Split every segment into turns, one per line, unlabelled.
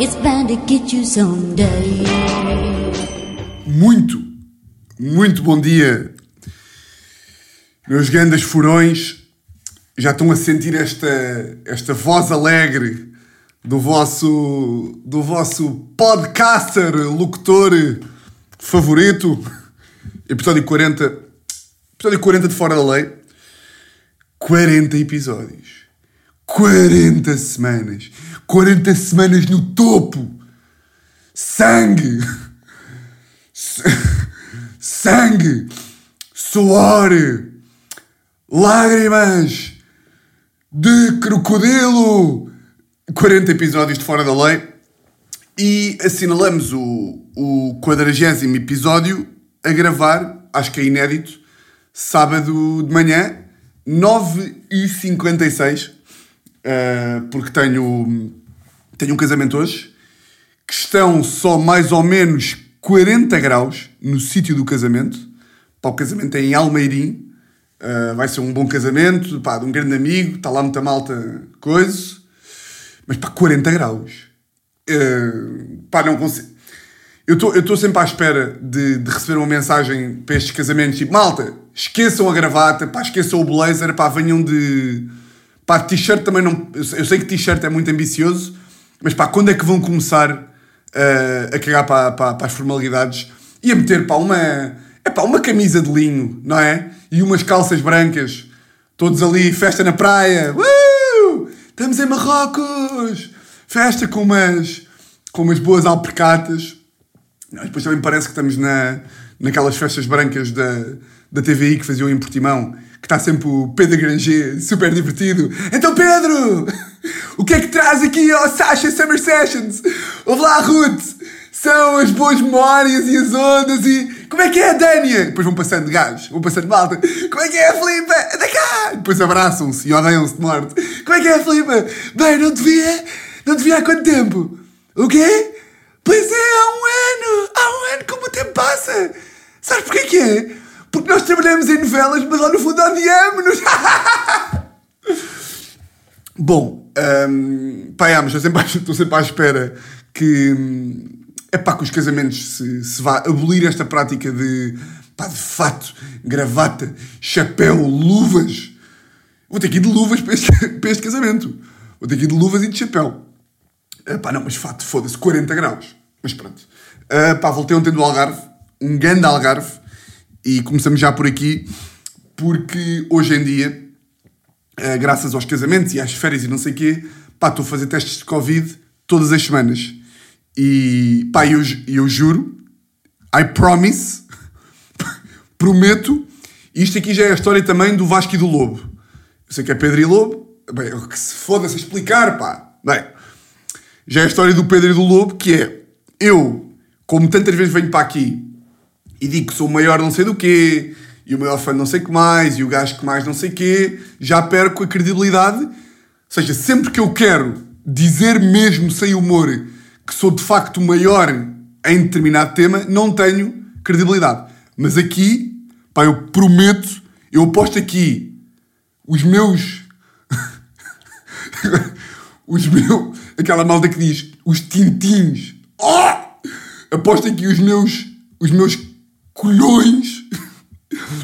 It's bound to get you someday.
Muito, muito bom dia, meus grandes furões. Já estão a sentir esta, esta voz alegre do vosso, do vosso podcaster, locutor favorito. Episódio 40, episódio 40 de Fora da Lei. 40 episódios. 40 semanas. 40 semanas no topo. Sangue. Sangue. Suor. Lágrimas. De crocodilo. 40 episódios de Fora da Lei. E assinalamos o, o 40 episódio a gravar, acho que é inédito, sábado de manhã, 9h56, uh, porque tenho, tenho um casamento hoje, que estão só mais ou menos 40 graus no sítio do casamento. Pá, o casamento é em Almeirim, uh, vai ser um bom casamento, pá, de um grande amigo, está lá muita malta, coisa, mas pá, 40 graus. Uh, pá, não consigo. Eu estou sempre à espera de, de receber uma mensagem para estes casamentos, tipo, malta, esqueçam a gravata, pá, esqueçam o blazer, pá, venham de... Pá, t-shirt também não... Eu sei- que t-shirt é muito ambicioso, mas pá, quando é que vão começar uh, a cagar para, para, para as formalidades e a meter, pá, uma... É pá, uma camisa de linho, não é? E umas calças brancas, todos ali, festa na praia, uh! Estamos em Marrocos! Festa com umas, com umas boas alpercatas. Nós depois também parece que estamos na, naquelas festas brancas da, da TVI que faziam em Portimão, que está sempre o Pedro Granger, super divertido. Então, Pedro, o que é que traz aqui ao Sasha Summer Sessions? Ouve lá, Ruth, são as boas memórias e as ondas e... Como é que é Dânia? Depois vão passando de gajos, vão passando malta. Como é que é a Filipa? Anda cá! Depois abraçam-se e odeiam-se de morte. Como é que é a Filipa? Bem, não te via, não te via há quanto tempo? O quê? Pois é, há um ano! Há um ano como o tempo passa! Sabes porquê que é? Porque nós trabalhamos em novelas, mas lá no fundo odiamos-nos! Bom, hum, pá, estou sempre, à- estou sempre à espera que. É pá, que os casamentos se, se vá abolir esta prática de. pá, de fato, gravata, chapéu, luvas. Vou ter que ir de luvas para este, para este casamento. Vou ter que ir de luvas e de chapéu. Ah, pá, não, mas fato, foda-se, 40 graus. Mas pronto. Ah, pá, voltei ontem do Algarve, um grande Algarve, e começamos já por aqui, porque hoje em dia, ah, graças aos casamentos e às férias e não sei o quê, pá, estou a fazer testes de Covid todas as semanas. E, pá, eu, eu juro, I promise, prometo, isto aqui já é a história também do Vasco e do Lobo. Eu sei que é Pedro e Lobo, bem, que se foda-se explicar, pá. Bem, já é a história do Pedro e do Lobo, que é eu, como tantas vezes venho para aqui e digo que sou o maior não sei do quê, e o maior fã não sei que mais, e o gajo que mais não sei quê, já perco a credibilidade. Ou seja, sempre que eu quero dizer mesmo sem humor que sou de facto o maior em determinado tema, não tenho credibilidade. Mas aqui, pá, eu prometo, eu aposto aqui os meus os meus. Aquela malta que diz os tintins. Oh! Aposto aqui os meus. Os meus colhões.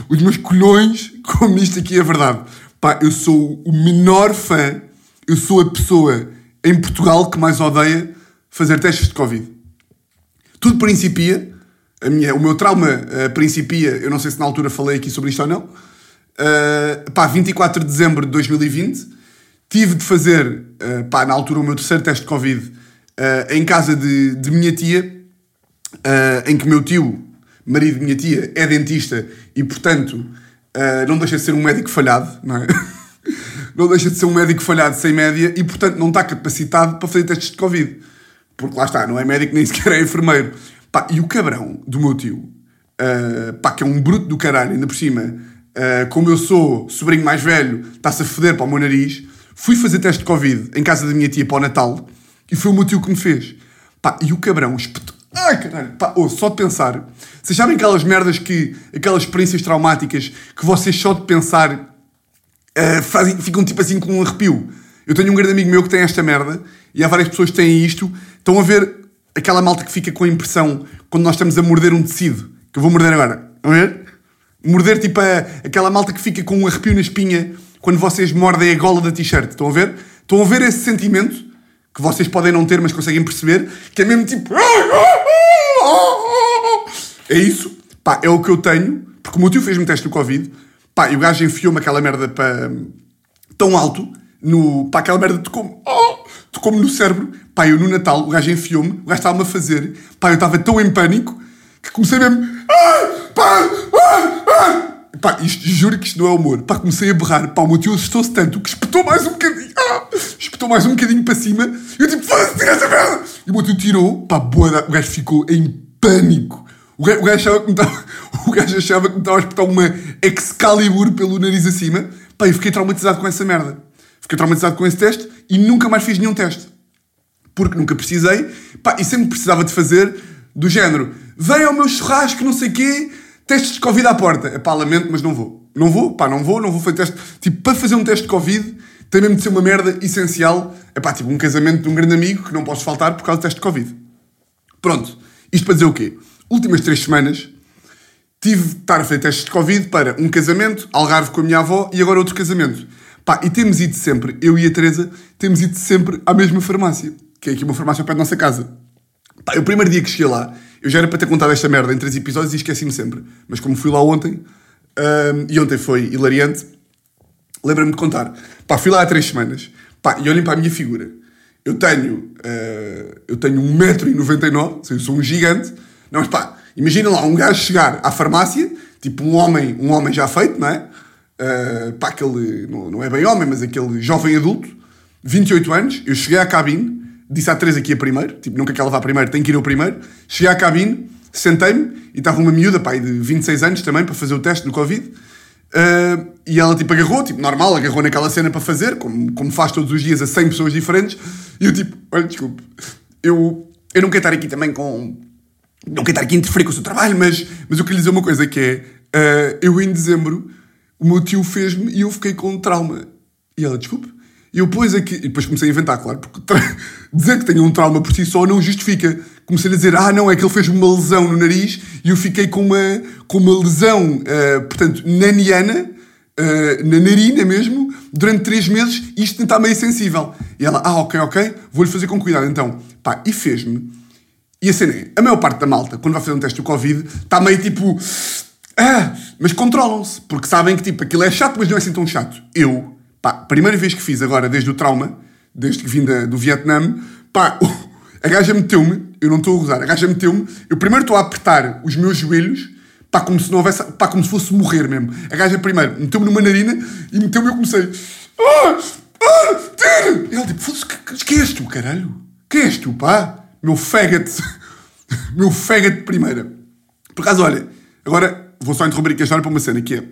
Os meus colhões, como isto aqui é verdade. Pá, eu sou o menor fã. Eu sou a pessoa em Portugal que mais odeia fazer testes de Covid. Tudo principia. A minha, o meu trauma eh, principia. Eu não sei se na altura falei aqui sobre isto ou não. Uh, pá, 24 de dezembro de 2020, tive de fazer, uh, pá, na altura, o meu terceiro teste de Covid uh, em casa de, de minha tia, uh, em que meu tio, marido de minha tia, é dentista e, portanto, uh, não deixa de ser um médico falhado, não é? não deixa de ser um médico falhado sem média e, portanto, não está capacitado para fazer testes de Covid. Porque lá está, não é médico nem sequer é enfermeiro. Pá, e o cabrão do meu tio, uh, pá, que é um bruto do caralho, ainda por cima, uh, como eu sou sobrinho mais velho, está-se a foder para o meu nariz, fui fazer teste de Covid em casa da minha tia para o Natal e foi o meu tio que me fez. Pá, e o cabrão espetou. Ai, caralho, pá, oh, só de pensar. Vocês sabem aquelas merdas que. aquelas experiências traumáticas que vocês só de pensar uh, fazem, ficam tipo assim com um arrepio. Eu tenho um grande amigo meu que tem esta merda e há várias pessoas que têm isto. Estão a ver aquela malta que fica com a impressão quando nós estamos a morder um tecido, que eu vou morder agora. A ver? Morder tipo a, aquela malta que fica com um arrepio na espinha quando vocês mordem a gola da t-shirt. Estão a ver? Estão a ver esse sentimento que vocês podem não ter, mas conseguem perceber, que é mesmo tipo. É isso. Pá, é o que eu tenho, porque o meu tio fez-me teste do Covid. Pá, e o gajo enfiou-me aquela merda para. tão alto, no. pá, aquela merda tocou-me. Oh, tocou-me no cérebro. Pá, eu no Natal, o gajo enfiou-me, o gajo estava-me a fazer. Pá, eu estava tão em pânico que comecei mesmo. Ah, pá, ah, ah. Pá, isto, juro que isto não é humor. Pá, comecei a berrar. Pá, o meu tio assustou-se tanto que espetou mais um bocadinho. Espetou mais um bocadinho para cima. E eu tipo, foda-se, tira essa merda. E o meu tio tirou. Pá, boa, o gajo ficou em pânico. O gajo, o gajo achava que me estava, o gajo achava que me estava a espetar uma Excalibur pelo nariz acima. Pá, eu fiquei traumatizado com essa merda. Fiquei traumatizado com esse teste e nunca mais fiz nenhum teste. Porque nunca precisei. Pá, e sempre precisava de fazer do género. Vem ao meu churrasco, não sei quê, testes de Covid à porta. É pá, lamento, mas não vou. Não vou, pá, não vou, não vou fazer teste. Tipo, para fazer um teste de Covid, tem mesmo de ser uma merda essencial. É pá, tipo, um casamento de um grande amigo que não posso faltar por causa do teste de Covid. Pronto. Isto para dizer o quê? últimas três semanas tive de estar a fazer testes de Covid para um casamento, Algarve com a minha avó e agora outro casamento. Pá, e temos ido sempre, eu e a Teresa, temos ido sempre à mesma farmácia, que é aqui uma farmácia pé da nossa casa. Pá, o primeiro dia que cheguei lá, eu já era para ter contado esta merda em três episódios e esqueci-me sempre. Mas como fui lá ontem, um, e ontem foi hilariante, lembra-me de contar. Pá, fui lá há três semanas, pá, e olhem para a minha figura. Eu tenho, uh, eu tenho 1,99m, eu sou um gigante, não, mas pá, imagina lá um gajo chegar à farmácia, tipo um homem, um homem já feito, não é? Uh, pá, aquele, não, não é bem homem, mas aquele jovem adulto, 28 anos, eu cheguei à cabine, disse à Teresa que ia primeiro, tipo, nunca que ela vá primeiro, tem que ir eu primeiro. Cheguei à cabine, sentei-me e estava uma miúda, pá, de 26 anos também, para fazer o teste do Covid. Uh, e ela, tipo, agarrou, tipo, normal, agarrou naquela cena para fazer, como, como faz todos os dias a 100 pessoas diferentes. E eu, tipo, olha, desculpe, eu, eu não quero estar aqui também com não quero estar aqui a interferir com o seu trabalho, mas, mas eu queria dizer uma coisa que é, uh, eu em dezembro, o meu tio fez-me e eu fiquei com um trauma. E ela, desculpe. E eu pus aqui, e depois comecei a inventar, claro, porque dizer que tenho um trauma por si só não justifica. Comecei a dizer, ah, não, é que ele fez-me uma lesão no nariz e eu fiquei com uma, com uma lesão, uh, portanto, naniana, uh, na narina mesmo, durante três meses, e isto está meio sensível. E ela, ah, ok, ok, vou-lhe fazer com cuidado. Então, pá, e fez-me e a cena é, a maior parte da malta, quando vai fazer um teste do Covid, está meio tipo. Ah, mas controlam-se, porque sabem que tipo, aquilo é chato, mas não é assim tão chato. Eu, pá, primeira vez que fiz agora, desde o trauma, desde que vim da, do Vietnã, pá, a gaja meteu-me, eu não estou a gozar, a gaja meteu-me, eu primeiro estou a apertar os meus joelhos, pá, como se não houvesse, pá, como se fosse morrer mesmo. A gaja primeiro meteu-me numa narina e meteu-me e eu comecei. Ah, ah, tira! E ela tipo, foda-se, que, que és tu, caralho? Que és tu, pá? meu faggot, meu faggot de primeira. Por acaso, olha, agora vou só interromper aqui a história para uma cena que é.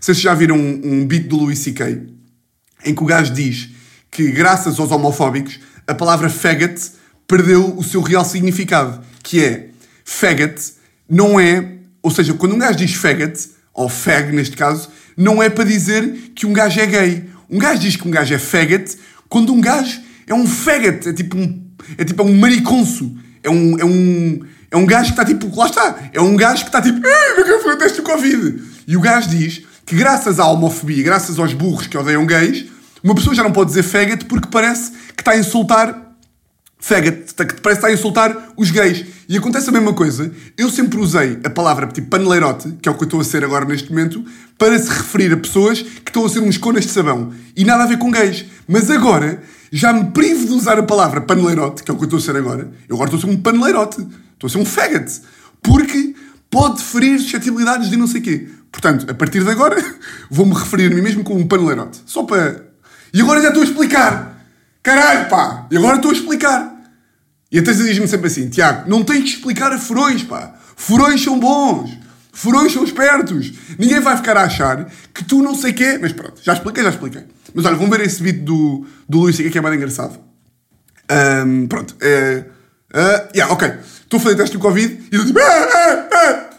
Vocês já viram um, um beat do Louis C.K. em que o gajo diz que, graças aos homofóbicos, a palavra faggot perdeu o seu real significado, que é faggot não é, ou seja, quando um gajo diz faggot, ou fag neste caso, não é para dizer que um gajo é gay. Um gajo diz que um gajo é faggot quando um gajo é um faggot, é tipo um é tipo um mariconso. É um, é um, é um gajo que está tipo, lá está, é um gajo que está tipo, quero fazer o teste do Covid. E o gajo diz que graças à homofobia, graças aos burros que odeiam gays, uma pessoa já não pode dizer faggot porque parece que está a insultar faggot, que parece que está a insultar os gays. E acontece a mesma coisa. Eu sempre usei a palavra tipo paneleirote, que é o que eu estou a ser agora neste momento, para se referir a pessoas que estão a ser uns conas de sabão. E nada a ver com gays. Mas agora já me privo de usar a palavra paneleirote, que é o que eu estou a ser agora. Eu agora estou a ser um paneleirote. Estou a ser um faggot. Porque pode ferir suscetibilidades de não sei quê. Portanto, a partir de agora, vou-me referir a mim mesmo como um paneleirote. Só para... E agora já estou a explicar. Caralho, pá! E agora estou a explicar. E a Teresa diz-me sempre assim, Tiago, não tens que explicar a furões, pá. Furões são bons. Furões são espertos. Ninguém vai ficar a achar que tu não sei quê. Mas pronto, já expliquei, já expliquei. Mas olha, vamos ver esse vídeo do, do Luís que é mais engraçado. Um, pronto. É, uh, yeah, ok. Estou a fazer teste do Covid e eu tipo. Ah, ah, ah.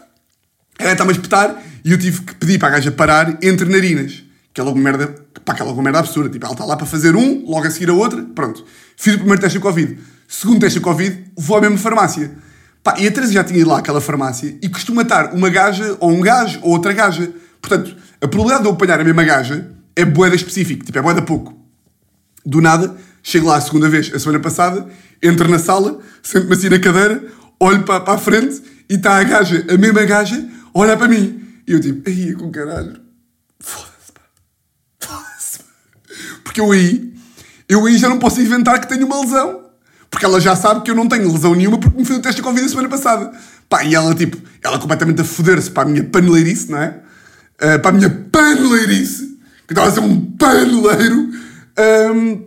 Ela está-me a espetar e eu tive que pedir para a gaja parar entre narinas. Que é logo merda, pá, que é logo merda absurda. Tipo, ela está lá para fazer um, logo a seguir a outra, pronto. Fiz o primeiro teste de Covid. Segundo teste de Covid, vou à mesma farmácia. Pá, e a Teresa já tinha ido lá àquela farmácia e costuma estar uma gaja, ou um gajo, ou outra gaja. Portanto, a probabilidade de eu apanhar a mesma gaja é boeda específica, tipo, é boeda pouco. Do nada, chego lá a segunda vez, a semana passada, entro na sala, sento-me assim na cadeira, olho para, para a frente e está a gaja, a mesma gaja, olha para mim. E eu tipo, aí com caralho. Foda-se, pá. Foda-se. Porque eu aí, eu aí já não posso inventar que tenho uma lesão. Porque ela já sabe que eu não tenho lesão nenhuma porque me fez o teste de Covid a semana passada. Pá, e ela, tipo, ela completamente a foder-se para a minha paneleirice, não é? Uh, para a minha paneleirice, que estava a ser um paneleiro. Um,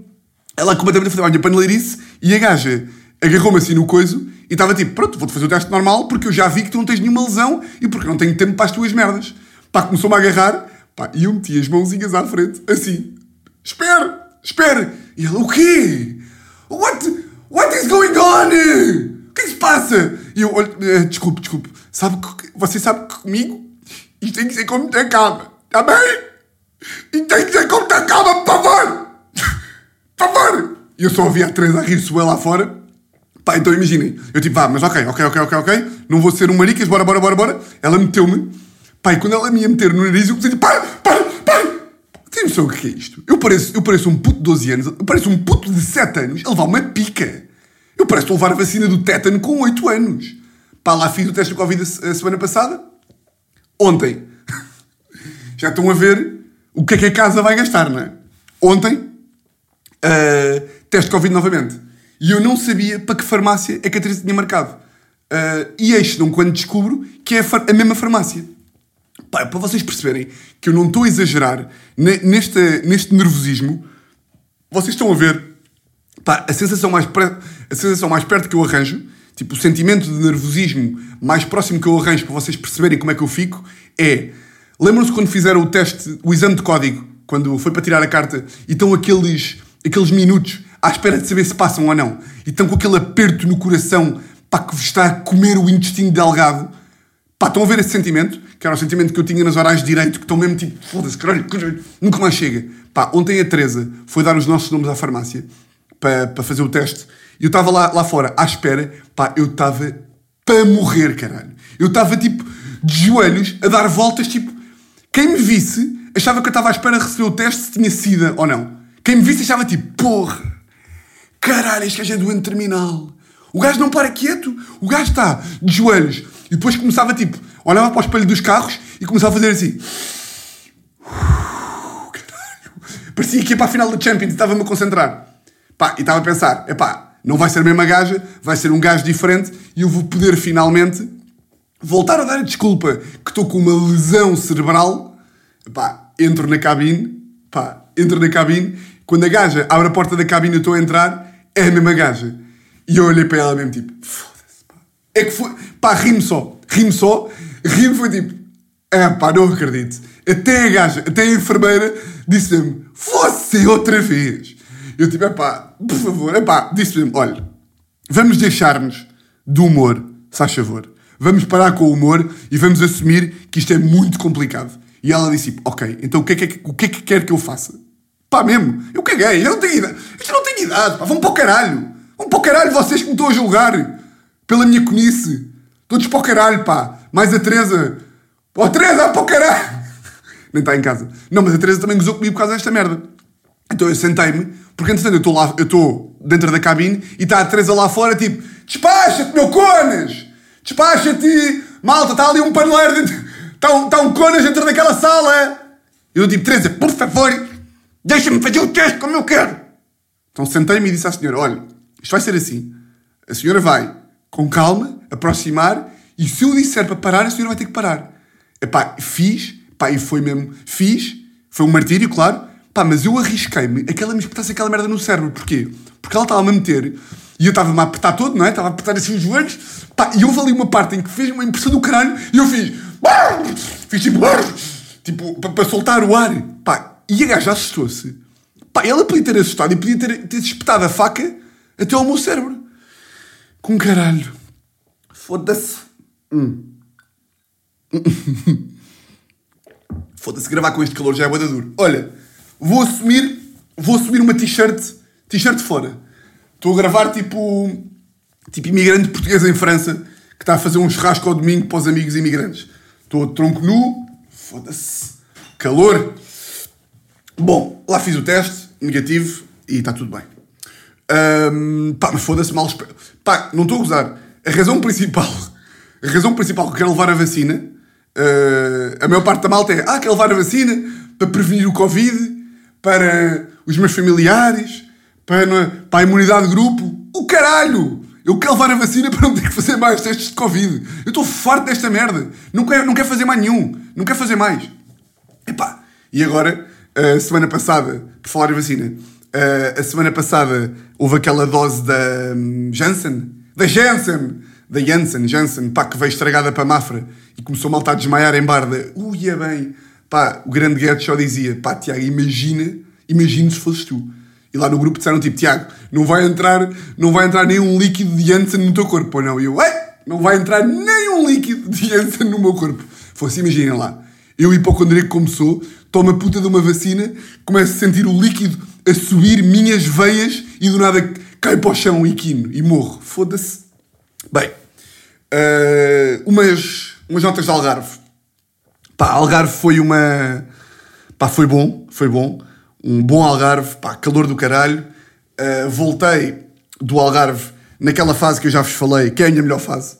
ela completamente a foder para a minha paneleirice e a gaja agarrou-me assim no coiso e estava tipo, pronto, vou-te fazer o teste normal porque eu já vi que tu não tens nenhuma lesão e porque não tenho tempo para as tuas merdas. Pá, começou-me a agarrar, pá, e eu meti as mãozinhas à frente, assim, espera, espera. E ela, o quê? What? What is going on? O que se passa? E eu, olho, eh, desculpe, desculpe, sabe que, você sabe que comigo isto tem que ser como tem calma, está bem? Isto tem que ser como tem calma, por favor! Por favor! E eu só ouvi a Teresa a rir-se lá fora. Pá, então imaginem. Eu tipo, vá, mas ok, ok, ok, ok, ok. Não vou ser um maricas, bora, bora, bora, bora. Ela meteu-me. Pá, e quando ela me ia meter no nariz, eu comecei para, para! Tem noção o que é isto? Eu pareço, eu pareço um puto de 12 anos, eu pareço um puto de 7 anos a levar uma pica. Eu pareço levar a vacina do tétano com 8 anos. Pá, lá fiz o teste de Covid a semana passada. Ontem. Já estão a ver o que é que a casa vai gastar, não é? Ontem, uh, teste de Covid novamente. E eu não sabia para que farmácia é que a Teresa tinha marcado. Uh, e eis não quando descubro que é a, a mesma farmácia. Para vocês perceberem que eu não estou a exagerar neste, neste nervosismo, vocês estão a ver pá, a, sensação mais a sensação mais perto que eu arranjo, tipo o sentimento de nervosismo mais próximo que eu arranjo para vocês perceberem como é que eu fico, é. Lembram-se quando fizeram o teste, o exame de código, quando foi para tirar a carta, e estão aqueles, aqueles minutos à espera de saber se passam ou não, e estão com aquele aperto no coração para que vos está a comer o intestino delgado. Pá, estão a ver esse sentimento? Que era o sentimento que eu tinha nas horas de direito, que estão mesmo tipo, foda-se, caralho, nunca mais chega. Pá, ontem a Teresa foi dar os nossos nomes à farmácia para, para fazer o teste e eu estava lá, lá fora à espera, pá, eu estava para morrer, caralho. Eu estava tipo de joelhos a dar voltas, tipo, quem me visse achava que eu estava à espera de receber o teste se tinha sida ou não. Quem me visse achava tipo, porra, caralho, este gajo é doente terminal. O gajo não para quieto, o gajo está de joelhos. E depois começava tipo, olhava para o espelho dos carros e começava a fazer assim. Caralho. Parecia que ia para a final da Champions estava-me a concentrar. Pá, e estava a pensar, epá, não vai ser a mesma gaja, vai ser um gajo diferente e eu vou poder finalmente voltar a dar a desculpa que estou com uma lesão cerebral. Epá, entro na cabine, pá, entro na cabine, quando a gaja abre a porta da cabine e eu estou a entrar, é a mesma gaja. E eu olhei para ela mesmo tipo, pá. É que foi, pá, rimo só, rimo só, rimo foi tipo, é pá, não acredito. Até a gaja, até a enfermeira disse-me, você outra vez. Eu tipo, é pá, por favor, é pá, disse-me, olha, vamos deixar-nos do humor, se faz favor. Vamos parar com o humor e vamos assumir que isto é muito complicado. E ela disse, tipo, ok, então o que é que, o que, é que quer que eu faça? Pá, mesmo, eu caguei, eu não tenho idade. Isto não tem idade, pá, vão para o caralho. Vão para o caralho vocês que me estão a julgar pela minha conice. Todos para o caralho, pá. Mais a Teresa. Oh, Teresa, para o caralho. Nem está em casa. Não, mas a Teresa também gozou comigo por causa desta merda. Então eu sentei-me, porque entretanto eu estou lá, eu estou dentro da cabine e está a Teresa lá fora, tipo, despacha-te, meu conas! Despacha-te! Malta, está ali um paneleiro dentro. Está um, está um conas dentro daquela sala! Eu tipo, Teresa, por favor, deixa-me fazer o teste como eu quero! Então sentei-me e disse à senhora: olha, isto vai ser assim. A senhora vai, com calma, aproximar e se eu disser para parar, a senhora vai ter que parar. Epá, fiz, pá, e foi mesmo, fiz, foi um martírio, claro, pá, mas eu arrisquei-me a que ela me espetasse aquela merda no cérebro. Porquê? Porque ela estava-me a meter e eu estava-me a apertar todo, não é? Estava a apertar assim os joelhos, pá, e houve ali uma parte em que fez uma impressão do caralho e eu fiz, fiz tipo, tipo, para, para soltar o ar, pá, e a gaja assustou-se. Pá, ela podia ter assustado e podia ter, ter espetado a faca até ao meu cérebro. Com caralho. Foda-se. Hum. Foda-se, gravar com este calor já é boa duro. Olha, vou assumir, vou assumir uma t-shirt, t-shirt fora. Estou a gravar tipo, tipo imigrante português em França que está a fazer um churrasco ao domingo para os amigos imigrantes. Estou de tronco nu, foda-se, calor. Bom, lá fiz o teste, negativo, e está tudo bem. Ahm, pá, mas foda-se mal. espe- Pá, não estou a gozar. A razão principal, a razão principal que eu quero levar a vacina, ah, a maior parte da malta é, ah, quero levar a vacina para prevenir o Covid, para os meus familiares, para, é, para a imunidade de grupo. O caralho! Eu quero levar a vacina para não ter que fazer mais testes de Covid. Eu estou farto desta merda. Não quero, não quero fazer mais nenhum. Não quero fazer mais. Epá, e agora, a semana passada, por falar em vacina, a- a semana passada houve aquela dose da hum, Janssen, da Janssen, da Janssen, Janssen, pá, que veio estragada para a Mafra e começou malta a desmaiar em barda. Uia bem, pá, o grande Guedes só dizia, pá, Tiago, imagina, imagina se fosses tu. E lá no grupo disseram tipo, Tiago, não vai entrar, não vai entrar nenhum líquido de Janssen no teu corpo, ou não? E eu, ué, não vai entrar nenhum líquido de Janssen no meu corpo. Fosse, imaginem lá. Eu, hipocondríaco como sou, tomo a puta de uma vacina, começo a sentir o líquido a subir minhas veias e do nada cai para o chão e quino e morro. Foda-se. Bem, eh, umas, umas notas de Algarve. Pá, Algarve foi uma. Pá, foi bom, foi bom. Um bom Algarve, pá, calor do caralho. Uh, voltei do Algarve naquela fase que eu já vos falei, que é a minha melhor fase.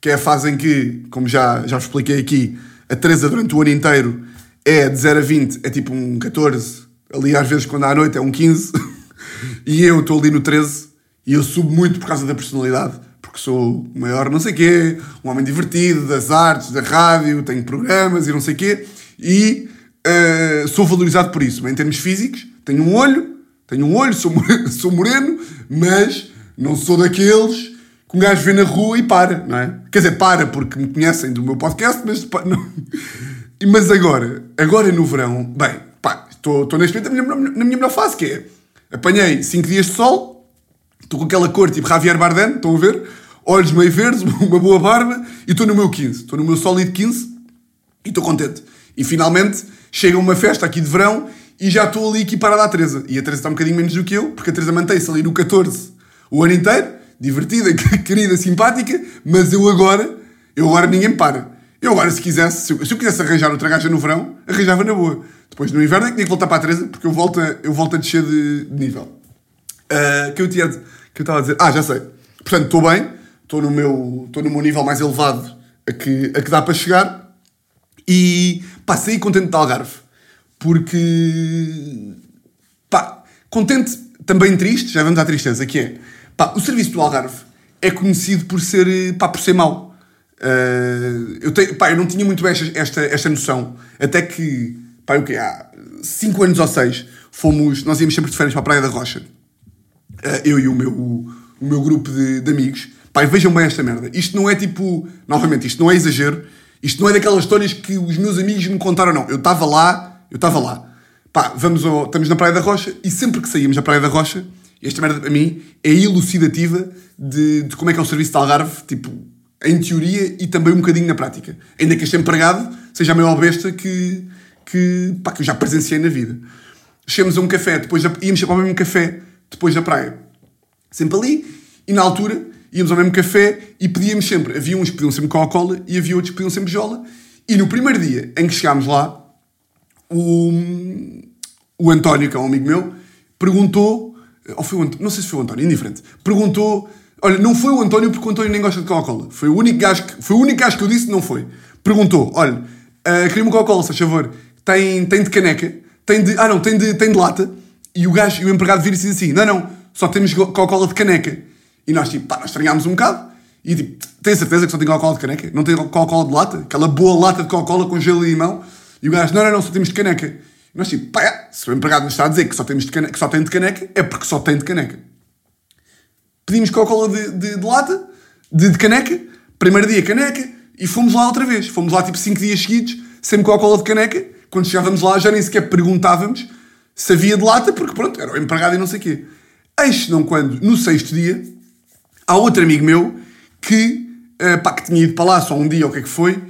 Que é a fase em que, como já, já vos expliquei aqui, a Teresa durante o ano inteiro é de 0 a 20, é tipo um 14. Ali às vezes quando à noite é um 15. e eu estou ali no 13 e eu subo muito por causa da personalidade porque sou o maior não sei quê, um homem divertido, das artes, da rádio, tenho programas e não sei quê, e eh, sou valorizado por isso. Em termos físicos, tenho um olho, tenho um olho, sou moreno, sou moreno mas não sou daqueles que um gajo vê na rua e para, não é? Quer dizer, para porque me conhecem do meu podcast, mas não. Mas agora, agora no verão, bem, estou neste momento na minha, na minha melhor fase, que é, apanhei 5 dias de sol, Estou com aquela cor tipo Javier Bardem, estão a ver? Olhos meio verdes, uma boa barba e estou no meu 15. Estou no meu sólido 15 e estou contente. E finalmente chega uma festa aqui de verão e já estou ali equiparado à Teresa. E a Teresa está um bocadinho menos do que eu, porque a Teresa mantém-se ali no 14 o ano inteiro, divertida, querida, simpática, mas eu agora, eu agora ninguém me para. Eu agora, se quisesse, se eu, se eu quisesse arranjar outra gaja no verão, arranjava na boa. Depois no inverno é que tinha que voltar para a Teresa, porque eu volto a, eu volto a descer de, nível. Uh, que eu tinha que eu estava a dizer ah já sei. Portanto estou bem estou no meu estou no meu nível mais elevado a que a que dá para chegar. E pá saí contente de Algarve porque pá contente também triste já vamos à tristeza que é pá o serviço do Algarve é conhecido por ser pá por ser mau. Uh, eu, tenho, pá, eu não tinha muito esta, esta, esta noção. Até que pá, o que há 5 anos ou 6 fomos nós íamos sempre de férias para a Praia da Rocha Uh, eu e o meu, o, meu grupo de, de amigos, pai, vejam bem esta merda. Isto não é tipo, novamente, isto não é exagero, isto não é daquelas histórias que os meus amigos me contaram, não. Eu estava lá, eu estava lá. Pá, vamos ao, estamos na Praia da Rocha e sempre que saímos da Praia da Rocha, esta merda para mim é elucidativa de, de como é que é o serviço de Algarve, tipo, em teoria e também um bocadinho na prática. Ainda que este empregado seja a maior besta que, que, pá, que eu já presenciei na vida. Chegamos a um café, depois da- íamos sempre ao mesmo café depois da praia. Sempre ali, e na altura íamos ao mesmo café e pedíamos sempre. Havia uns que pediam sempre Coca-Cola e havia outros que pediam sempre Jola. E no primeiro dia em que chegámos lá, o, o António, que é um amigo meu, perguntou, ou foi o não sei se foi o António, indiferente, perguntou, olha, não foi o António porque o António nem gosta de Coca-Cola, foi o único que, foi o único gajo que eu disse que não foi. Perguntou, olha, uh, queria uma Coca-Cola, se faz favor, tem, tem de caneca, tem de, ah não, tem de, tem de lata, e o gajo, e o empregado vira e diz assim, não, não, só temos Coca-Cola de caneca. E nós, tipo, pá, nós estranhámos um bocado, e tipo, tem certeza que só tem Coca-Cola de caneca? Não tem Coca-Cola de lata? Aquela boa lata de Coca-Cola com gelo e limão? E o gajo, não, não, não, só temos de caneca. E nós, tipo, pá, se o empregado nos está a dizer que só, temos de caneca, que só tem de caneca, é porque só tem de caneca. Pedimos Coca-Cola de, de, de lata, de, de caneca, primeiro dia caneca, e fomos lá outra vez. Fomos lá tipo 5 dias seguidos, sempre Coca-Cola de caneca. Quando chegávamos lá já nem sequer perguntávamos se havia de lata, porque pronto, era o empregado e não sei o quê. Eis não quando, no sexto dia, há outro amigo meu que, eh, pá, que tinha ido para lá só um dia ou o que é que foi,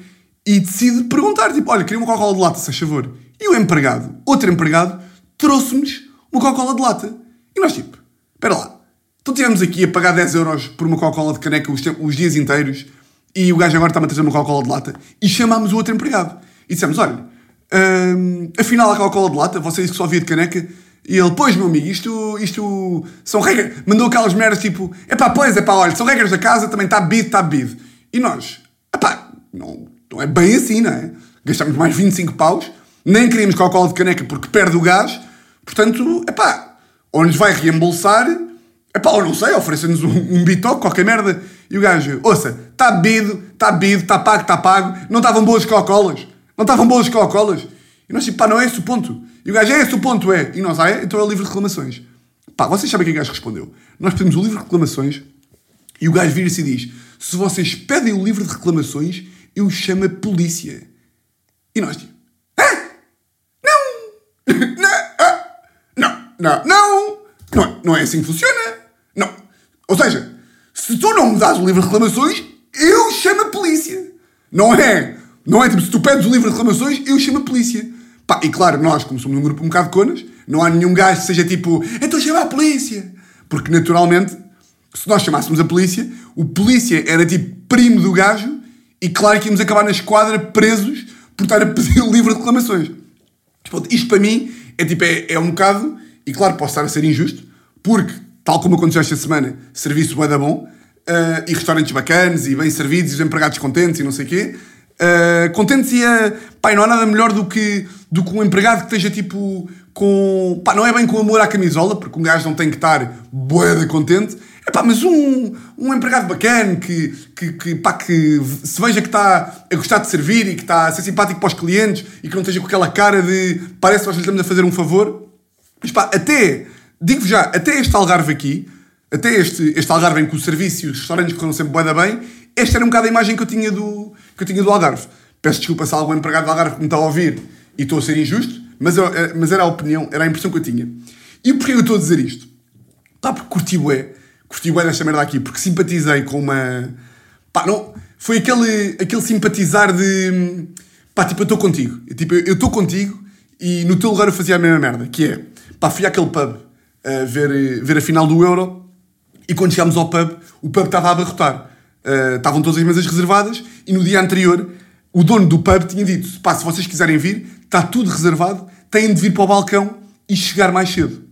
e decide perguntar, tipo, olha, queria uma Coca-Cola de lata, se faz favor. E o empregado, outro empregado, trouxe-nos uma Coca-Cola de lata. E nós, tipo, espera lá, então estivemos aqui a pagar 10 euros por uma Coca-Cola de caneca os, os dias inteiros e o gajo agora está-me a trazer uma Coca-Cola de lata e chamámos o outro empregado. E dissemos, olha, hum, afinal a Coca-Cola de lata, você disse que só havia de caneca. E ele, pois meu amigo, isto, isto são regras. Mandou aquelas merdas tipo, é pá, pois, é pá, olha, são regras da casa, também está bebido, está bebido. E nós, epá, não, não é bem assim, não é? Gastamos mais 25 paus, nem queríamos Coca-Cola de caneca porque perde o gás, portanto, epá, ou nos vai reembolsar, epá, ou não sei, ofereça-nos um, um bitoque, qualquer merda. E o gajo, ouça, está bebido, está bebido, está pago, está pago, não estavam boas Coca-Colas, não estavam boas Coca-Colas. E nós, tipo, pá, não é esse o ponto. E o gajo, é esse o ponto, é. E nós, ah, é? Então é o livro de reclamações. Pá, vocês sabem o que o gajo respondeu? Nós pedimos o livro de reclamações e o gajo vira-se e diz: se vocês pedem o livro de reclamações, eu chamo a polícia. E nós, tipo, ah, não, não, ah, não, não, não, não, é, não é assim que funciona. Não. Ou seja, se tu não me dás o livro de reclamações, eu chamo a polícia. Não é? Não é tipo, se tu pedes o livro de reclamações, eu chamo a polícia. Pá, e claro, nós, como somos um grupo um bocado de conas, não há nenhum gajo que seja tipo, então chama a polícia. Porque naturalmente, se nós chamássemos a polícia, o polícia era tipo primo do gajo e claro que íamos acabar na esquadra presos por estar a pedir o livro de reclamações. Pronto, isto para mim é tipo, é, é um bocado, e claro, posso estar a ser injusto, porque, tal como aconteceu esta semana, serviço bué da bom, uh, e restaurantes bacanas, e bem servidos, e os empregados contentes, e não sei o quê, uh, contentes e, uh, pá, e não há nada melhor do que, do que um empregado que esteja, tipo, com, pá, não é bem com amor à camisola, porque um gajo não tem que estar bué da contente, Epá, mas um, um empregado bacana que, que, que, pá, que se veja que está a gostar de servir e que está a ser simpático para os clientes e que não esteja com aquela cara de parece que nós lhe estamos a fazer um favor. Mas pá, até, digo já, até este Algarve aqui, até este, este Algarve em que o serviço e os restaurantes correram sempre bué da bem, esta era um bocado a imagem que eu tinha do, que eu tinha do Algarve. Peço desculpa se há algum empregado do Algarve que me está a ouvir e estou a ser injusto, mas, eu, mas era a opinião, era a impressão que eu tinha. E porquê eu estou a dizer isto? Pá, porque curti bué curti bem desta merda aqui, porque simpatizei com uma. Pá, não. Foi aquele, aquele simpatizar de. Pá, tipo, eu estou contigo. Tipo, eu estou contigo e no teu lugar eu fazia a mesma merda, que é. Pá, fui àquele pub a ver, ver a final do Euro e quando chegámos ao pub, o pub estava a abarrotar. Uh, estavam todas as mesas reservadas e no dia anterior o dono do pub tinha dito: pá, se vocês quiserem vir, está tudo reservado, têm de vir para o balcão e chegar mais cedo.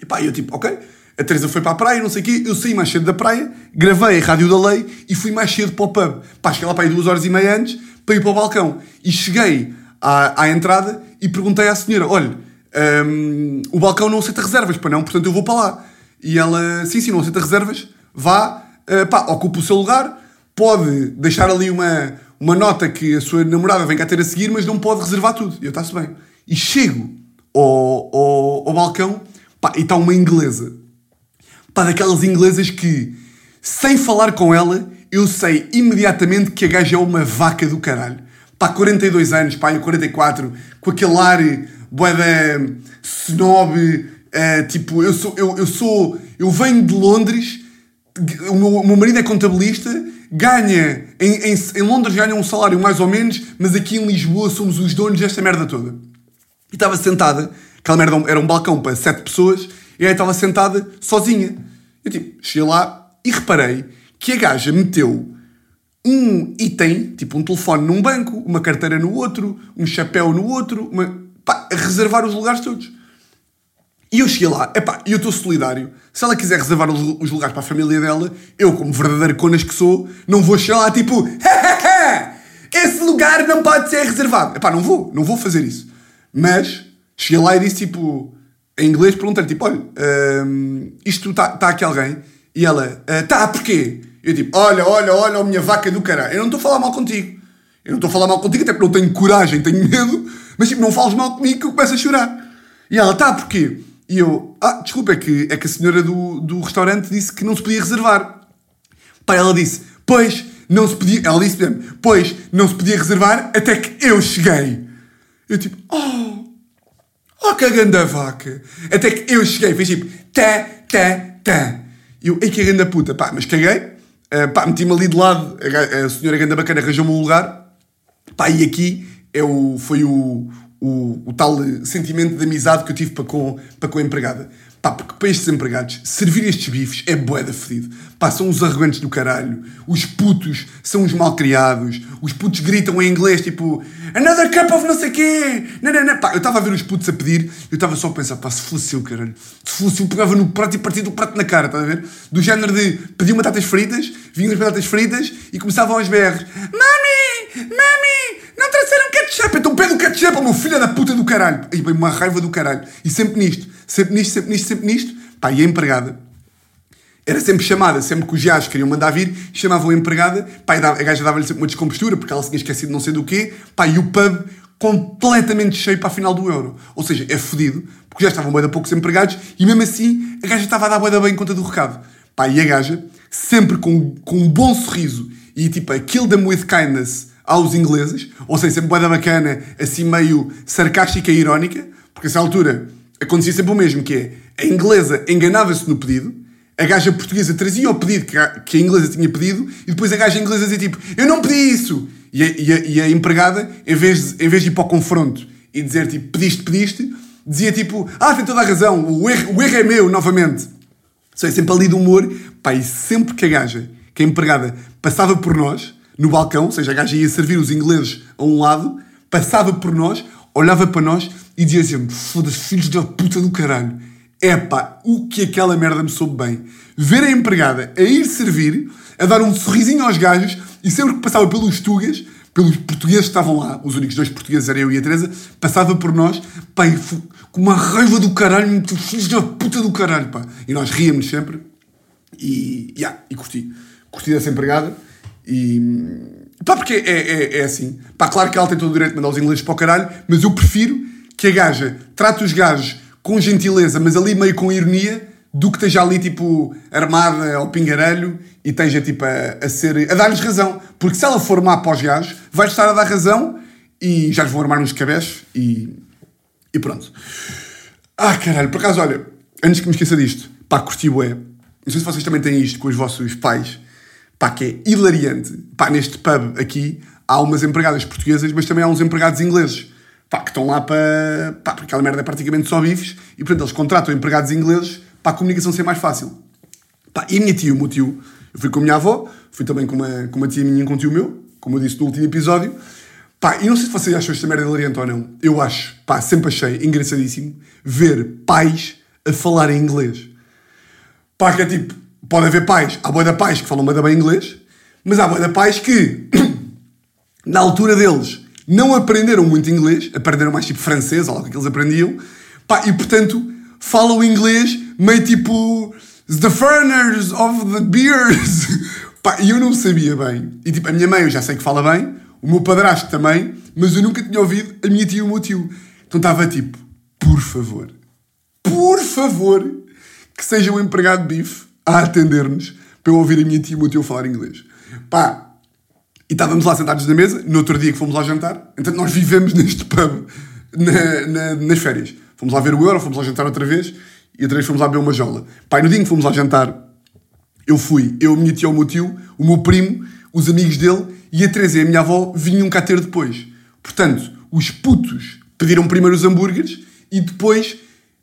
E pá, eu tipo, ok a Teresa foi para a praia, não sei o quê, eu saí mais cedo da praia, gravei a Rádio da Lei e fui mais cedo para o pub. Pá, cheguei lá para aí duas horas e meia antes para ir para o balcão. E cheguei à, à entrada e perguntei à senhora, olha, um, o balcão não aceita reservas, para não, portanto eu vou para lá. E ela, sim, sim, não aceita reservas, vá, uh, pá, ocupa o seu lugar, pode deixar ali uma, uma nota que a sua namorada vem cá ter a seguir, mas não pode reservar tudo. E eu, está-se bem. E chego ao, ao, ao balcão, pá, e está uma inglesa pá, daquelas inglesas que, sem falar com ela, eu sei imediatamente que a gaja é uma vaca do caralho. Pá, 42 anos, pá, eu 44, com aquele ar boeda snob, uh, tipo, eu sou, eu, eu sou, eu venho de Londres, o meu, o meu marido é contabilista, ganha, em, em, em, Londres ganha um salário mais ou menos, mas aqui em Lisboa somos os donos desta merda toda. E estava sentada, aquela merda era um balcão para sete pessoas, e aí estava sentada sozinha. Eu tipo, cheguei lá e reparei que a gaja meteu um item, tipo um telefone num banco, uma carteira no outro, um chapéu no outro, uma, pá, a reservar os lugares todos. E eu cheguei lá, epá, eu estou solidário. Se ela quiser reservar os lugares para a família dela, eu, como verdadeiro conas que sou, não vou chegar lá tipo, esse lugar não pode ser reservado. Epá, não vou, não vou fazer isso. Mas cheguei lá e disse tipo, em inglês, perguntei-lhe tipo: olha, um, isto está tá aqui alguém? E ela: está, uh, porquê? Eu tipo: olha, olha, olha, minha vaca do caralho. Eu não estou a falar mal contigo. Eu não estou a falar mal contigo, até porque não tenho coragem, tenho medo, mas tipo, não fales mal comigo que eu começo a chorar. E ela: está, porquê? E eu: ah, desculpa, é que, é que a senhora do, do restaurante disse que não se podia reservar. Pai, ela disse: pois, não se podia. Ela disse mesmo: pois, não se podia reservar até que eu cheguei. Eu tipo: oh. Oh, cagando a vaca. Até que eu cheguei, fiz tipo, tá, tá, tá. E eu, ei, que grande puta. Pá, mas caguei. Uh, pá, meti-me ali de lado. A, a senhora ganda bacana arranjou-me um lugar. Pá, e aqui é o, foi o, o, o tal sentimento de amizade que eu tive para com, para com a empregada. Pá, porque para estes empregados, servir estes bifes é boeda fedido. Pá, são os arrogantes do caralho. Os putos são os malcriados. Os putos gritam em inglês, tipo... Another cup of não sei quê! Não, não, não. Pá, eu estava a ver os putos a pedir, eu estava só a pensar, pá, se fosse eu, caralho. Se fosse eu, pegava no prato e partia do prato na cara, estás a ver? Do género de pedir batatas fritas, vinham as batatas fritas e começavam aos berros. Mami! Mami! Não trouxeram ketchup! Então pede o ketchup meu filho da puta do caralho! E bem, uma raiva do caralho. E sempre nisto. Sempre nisto, sempre nisto, sempre nisto. Pá, e a empregada era sempre chamada, sempre que os gajos queriam mandar vir, chamavam a empregada, pá, a gaja dava-lhe sempre uma descompostura, porque ela se tinha esquecido não sei do quê, pá, e o pub completamente cheio para a final do euro. Ou seja, é fodido, porque já estavam bem da poucos empregados, e mesmo assim a gaja estava a dar bem, bem conta do recado. Pá, e a gaja, sempre com, com um bom sorriso, e tipo, kill them with kindness aos ingleses, ou seja, sempre bem bacana, assim meio sarcástica e irónica, porque nessa altura acontecia sempre o mesmo, que é, a inglesa enganava-se no pedido, a gaja portuguesa trazia o pedido que a, que inglesa tinha pedido e depois a gaja inglesa dizia tipo, eu não pedi isso! E a, e a, e a empregada, em vez, de, em vez de ir para o confronto e dizer tipo, pediste, pediste, dizia tipo, ah, tem toda a razão, o erro, o erro é meu, novamente. Só é sempre ali de humor, pá, e sempre que a gaja, que a empregada, passava por nós, no balcão, ou seja, a gaja ia servir os ingleses a um lado, passava por nós, olhava para nós e dizia sempre, foda-se, filhos da puta do caralho Epá, o que aquela merda me soube bem. Ver a empregada a ir servir, a dar um sorrisinho aos gajos e sempre que passava pelos tugas, pelos portugueses que estavam lá, os únicos dois portugueses eram eu e a Teresa, passava por nós, pá, com uma raiva do caralho, filhos da puta do caralho, pá. E nós ríamos sempre e, yeah, e curti. Curti dessa empregada e. pá, porque é, é, é assim. Pá, claro que ela tem todo o direito de mandar os ingleses para o caralho, mas eu prefiro que a gaja trate os gajos com gentileza, mas ali meio com ironia, do que esteja ali tipo armada ao pingarelho e esteja tipo a, a ser a dar-lhes razão. Porque se ela for má para os gajos, vai estar a dar razão e já lhes vão armar nos cabeços e, e pronto. Ah, caralho, por acaso, olha, antes que me esqueça disto, pá, curti bué. Não sei se vocês também têm isto com os vossos pais, pá, que é hilariante. Pá, neste pub aqui há umas empregadas portuguesas, mas também há uns empregados ingleses pá, que estão lá para. pá, porque aquela merda é praticamente só bifes e portanto eles contratam empregados ingleses para a comunicação ser mais fácil. Pá, e a minha tia, o meu tio, eu fui com a minha avó, fui também com uma, com uma tia minha e com um tio meu, como eu disse no último episódio. Pá, e não sei se vocês acham esta merda hilariante ou não. Eu acho, pá, sempre achei engraçadíssimo ver pais a falar em inglês. Pá, que é tipo, pode haver pais, há boia de pais que falam muito bem inglês, mas há boia de pais que, na altura deles, não aprenderam muito inglês, aprenderam mais tipo francês, ou algo que eles aprendiam, pá, e portanto falam inglês meio tipo the foreigners of the beers. pá, e eu não sabia bem. E tipo, a minha mãe eu já sei que fala bem, o meu padrasto também, mas eu nunca tinha ouvido a minha tia e o meu tio. Então estava tipo, por favor, por favor, que seja um empregado de bife a atender-nos para eu ouvir a minha tia e o meu tio falar inglês. Pá, e estávamos lá sentados na mesa, no outro dia que fomos lá jantar. Então nós vivemos neste pub na, na, nas férias. Fomos lá ver o Euro, fomos lá jantar outra vez e outra vez fomos lá beber uma jola. Pai, no dia em que fomos lá jantar, eu fui, eu, a minha tia, o meu tio, o meu primo, os amigos dele e a Teresa e a minha avó vinham cá ter depois. Portanto, os putos pediram primeiro os hambúrgueres e depois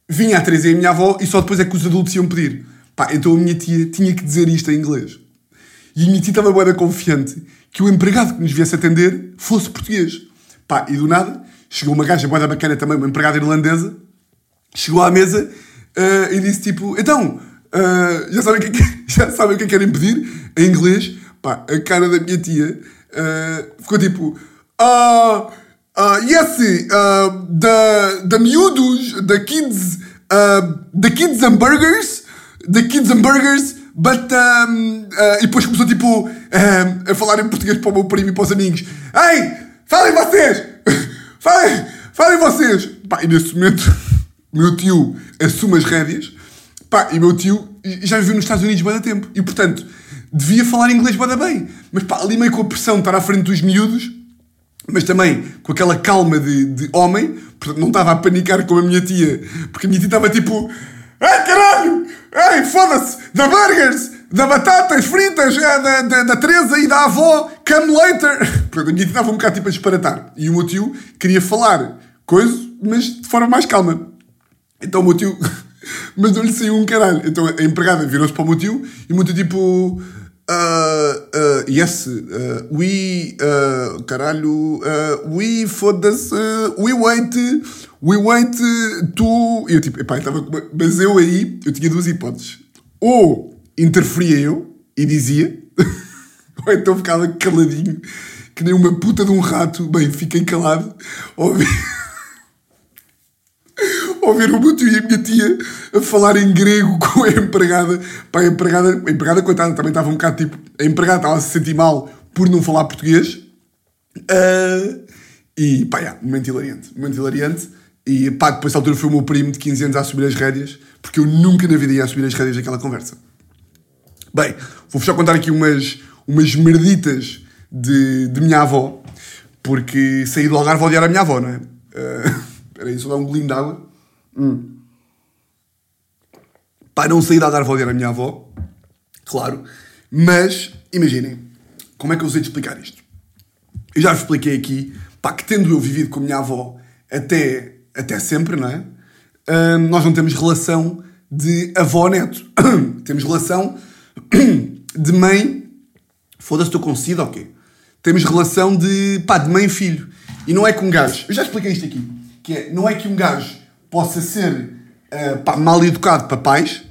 vinha a Teresa e a minha avó e só depois é que os adultos iam pedir. Pá, então a minha tia tinha que dizer isto em inglês. E a minha tia estava bem confiante que o empregado que nos viesse atender fosse português. Pá, e do nada, chegou uma gaja boa bacana também, uma empregada irlandesa, chegou à mesa uh, e disse tipo, então, uh, já, sabem o que, é já sabem o que é que querem pedir? Em inglês, pá, a cara da minha tia uh, ficou tipo, ah, uh, yes, uh, the, miúdos, the kids, uh, the kids and burgers, the kids and burgers, But, um, uh, e depois começou tipo um, a falar em português para o meu primo e para os amigos. Ei, falem vocês! falem, falem vocês! Pá, e nesse momento, meu tio assume as rédeas. Pá, e meu tio já viveu nos Estados Unidos bem tempo. E portanto, devia falar inglês bem bem. Mas pá, ali meio com a pressão de estar à frente dos miúdos, mas também com aquela calma de, de homem, portanto não estava a panicar com a minha tia, porque a minha tia estava tipo. Ai caralho! Ei, foda-se! Da burgers! Da batatas fritas! É, da, da, da Teresa e da avó! Come later! Portanto, a minha tia estava um bocado tipo a disparatar. E o meu tio queria falar coisa, mas de forma mais calma. Então o meu tio. mas não lhe saiu um caralho. Então a empregada virou-se para o meu tio e o meu tio tipo. Uh, uh, yes, uh, we, uh, caralho, uh, we foda-se, uh, we wait, we wait. E eu tipo, epá, estava. Mas eu aí, eu tinha duas hipóteses. Ou interferia eu e dizia, ou então ficava caladinho, que nem uma puta de um rato. Bem, fiquei calado, ouvi. ouvir o meu tio e a minha tia a falar em grego com a empregada. Pá, a empregada, a empregada coitada, também estava um bocado tipo. A empregada estava a se sentir mal por não falar português. Ah, e pá, yeah, momento hilariante. Momento hilariante. E pá, depois da altura foi o meu primo de 15 anos a assumir as rédeas, porque eu nunca na vida ia assumir as rédeas daquela conversa. Bem, vou-vos só contar aqui umas, umas merditas de, de minha avó, porque saí do Algarve a odiar a minha avó, não é? Ah, Espera aí, só dar um golinho de água. Hum. Pá, não saí do Algarve a odiar a minha avó, claro, mas imaginem, como é que eu usei de explicar isto? Eu já vos expliquei aqui, pá, que tendo eu vivido com a minha avó até, até sempre, não é? Hum, nós não temos relação de avó-neto. temos relação de mãe. Foda-se, estou com sida ou quê? Temos relação de, pá, de mãe-filho. E não é que um gajo. Eu já expliquei isto aqui. Que é, não é que um gajo possa ser, ah, pá, mal educado para pais,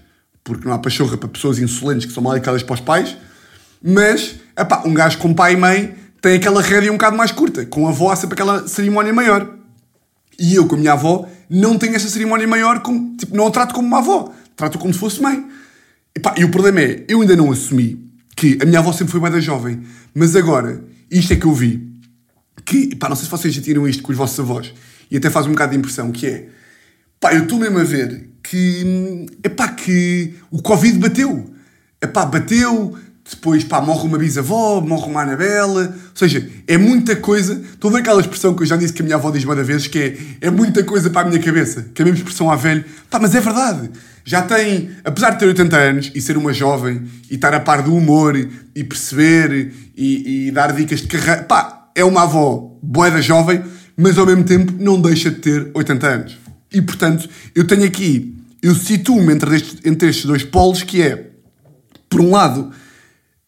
porque não há pachorra para pessoas insolentes que são mal educadas para os pais, mas, epá, um gajo com pai e mãe tem aquela rédea um bocado mais curta. Com a avó há sempre aquela cerimónia maior. E eu, com a minha avó, não tenho essa cerimónia maior, como, tipo, não a trato como uma avó. Trato como se fosse mãe. E, pá, e o problema é, eu ainda não assumi que a minha avó sempre foi bem da jovem. Mas agora, isto é que eu vi. Que, pá, não sei se vocês já tiram isto com os vossos avós. E até faz um bocado de impressão, que é... Pá, eu estou mesmo a ver que... Epá, que o Covid bateu. Epá, bateu... Depois, pá, morre uma bisavó, morre uma Anabela. Ou seja, é muita coisa. Estou a ver aquela expressão que eu já disse que a minha avó diz várias vezes, que é é muita coisa para a minha cabeça. Que é a mesma expressão à velho. Pá, mas é verdade. Já tem, apesar de ter 80 anos e ser uma jovem e estar a par do humor e perceber e, e dar dicas de carreira. Pá, é uma avó boeda jovem, mas ao mesmo tempo não deixa de ter 80 anos. E portanto, eu tenho aqui, eu situo-me entre, entre estes dois polos, que é, por um lado,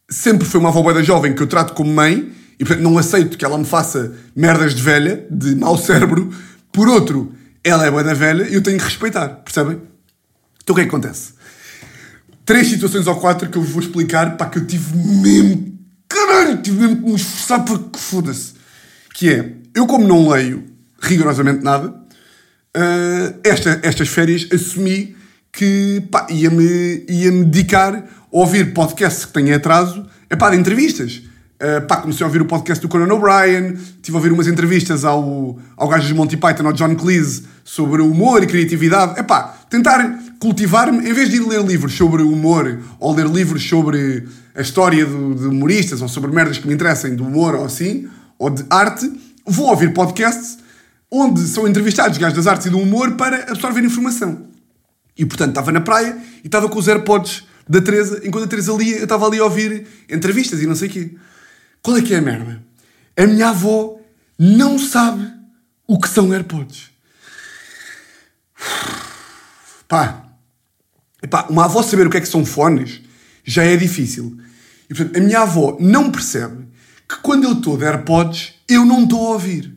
sempre foi uma avó da jovem que eu trato como mãe e portanto não aceito que ela me faça merdas de velha, de mau cérebro. Por outro, ela é bué da velha e eu tenho que respeitar, percebem? Então o que é que acontece? Três situações ou quatro que eu vos vou explicar para que eu tive mesmo, caralho, tive mesmo que me esforçar para que foda-se. Que é, eu como não leio rigorosamente nada, Uh, esta- estas férias assumi que pá, ia-me ia -me dedicar a ouvir podcasts que têm atraso é pá, de entrevistas. Uh, pá, comecei a ouvir o podcast do Conan O'Brien, estive a ouvir umas entrevistas ao, ao gajo de Monty Python, ao John Cleese, sobre humor e criatividade. É pá, tentar cultivar-me, em vez de ir ler livros sobre humor ou ler livros sobre a história do- de humoristas ou sobre merdas que me interessem de humor ou assim, ou de arte, vou ouvir podcasts onde são entrevistados gajos das artes e do humor para absorver informação. E portanto estava na praia e estava com os AirPods da Teresa, enquanto a Teresa lia, eu estava ali a ouvir entrevistas e não sei o quê. Qual é que é a merda? A minha avó não sabe o que são AirPods. Pá, epá, uma avó saber o que é que são fones já é difícil. E portanto, a minha avó não percebe que quando eu estou de AirPods, eu não estou a ouvir.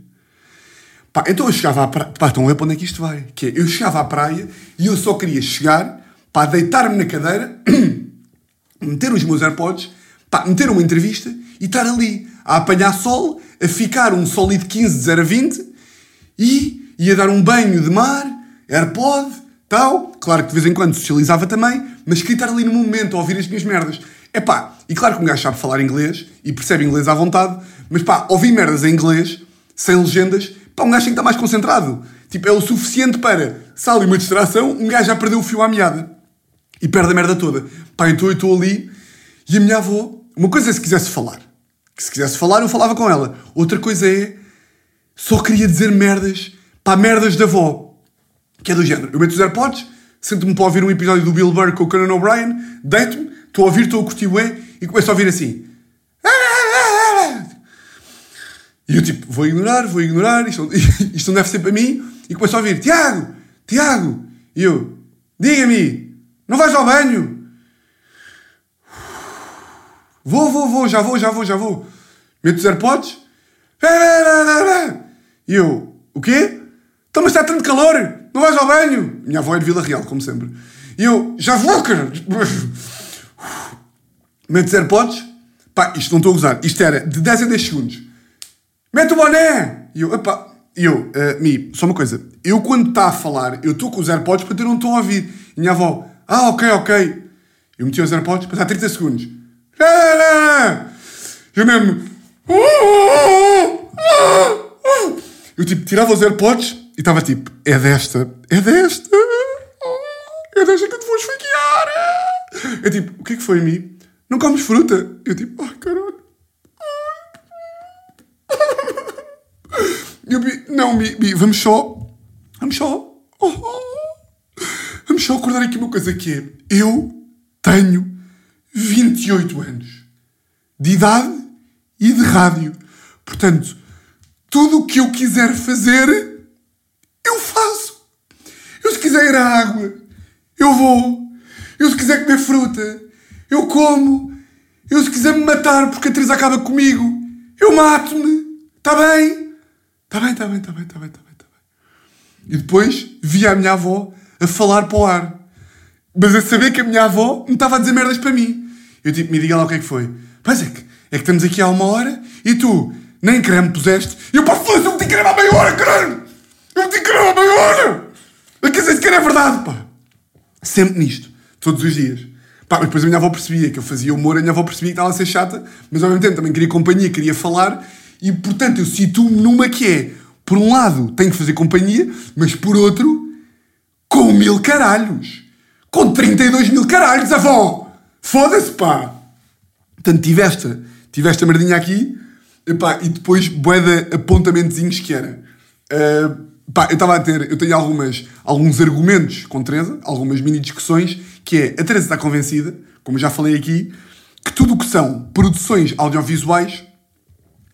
Pá, então eu chegava à praia. Pá, estão a ver para onde é que isto vai? Que é, eu chegava à praia e eu só queria chegar, pá, deitar-me na cadeira, meter os meus AirPods, pá, meter uma entrevista e estar ali a apanhar sol, a ficar um sólido 15 de 0 a 20 e ia dar um banho de mar, AirPod, tal. Claro que de vez em quando socializava também, mas queria estar ali no momento a ouvir as minhas merdas. É pá, e claro que um gajo sabe falar inglês e percebe inglês à vontade, mas pá, ouvir merdas em inglês, sem legendas, pá, um gajo tem que estar mais concentrado. Tipo, é o suficiente para, se ali uma distração, um gajo já perdeu o fio à meada e perde a merda toda. Pá, então eu estou ali e a minha avó, uma coisa é se quisesse falar, que se quisesse falar eu falava com ela, outra coisa é só queria dizer merdas, pá, merdas da avó, que é do género. Eu meto os AirPods, sento-me para ouvir um episódio do Bill Burr com o Conan O'Brien, deito-me, estou a ouvir, estou a curtir bué, e começo a ouvir assim. E eu tipo, vou ignorar, vou ignorar, isto, isto não deve ser para mim. E começo a ouvir, Tiago, Tiago. E eu, diga-me, não vais ao banho? Vou, vou, vou, já vou, já vou, já vou. Meto os AirPods. E eu, o quê? Então, mas está tanto calor, não vais ao banho? Minha avó é de Vila Real, como sempre. E eu, já vou, cara. Meto os AirPods. Pá, isto não estou a usar. Isto era de 10 a 10 segundos. Mete o boné! E eu, epá, eu, uh, Mi, só uma coisa. Eu, quando está a falar, eu estou com os AirPods para eu não estou a ouvir. E minha avó, ah, ok, ok. Eu meti os AirPods, passar 30 segundos. Eu mesmo. Eu tipo, tirava os AirPods e estava tipo, é desta, é desta, é desta que eu te vou esfaquear. Eu tipo, o que é que foi, Mi? Não comes fruta? Eu tipo, ai caralho. Eu, não, Mi, vamos só, vamos só, vamos só acordar aqui uma coisa que é, eu tenho 28 anos de idade e de rádio. Portanto, tudo o que eu quiser fazer, eu faço. Eu se quiser ir à água, eu vou. Eu se quiser comer fruta, eu como. Eu se quiser me matar porque a Teresa acaba comigo, eu mato-me. Está bem? Está bem, está bem, está bem, está bem, está bem, tá bem. E depois via a minha avó a falar para o ar. Mas a saber que a minha avó me estava a dizer merdas para mim. Eu tipo, me diga lá o que é que foi. Pois é que, é que estamos aqui há uma hora e tu nem creme puseste. E eu, pá, foda-se, eu meti creme há meia hora, caralho! Eu meti creme há meia hora! Eu quer dizer, sequer é verdade, pá. Sempre nisto. Todos os dias. Pá, mas depois a minha avó percebia que eu fazia humor, a minha avó percebia que estava a ser chata, mas ao mesmo tempo também queria companhia, queria falar, e portanto eu situo-me numa que é, por um lado, tenho que fazer companhia, mas por outro, com mil caralhos. Com 32 mil caralhos, avó! Foda-se, pá! Portanto, tive esta, tive esta merdinha aqui, epá, e depois boeda apontamentozinhos que era. Uh, pá, eu estava a ter, eu tenho algumas, alguns argumentos com Teresa, algumas mini discussões, que é, a Teresa está convencida, como já falei aqui, que tudo o que são produções audiovisuais,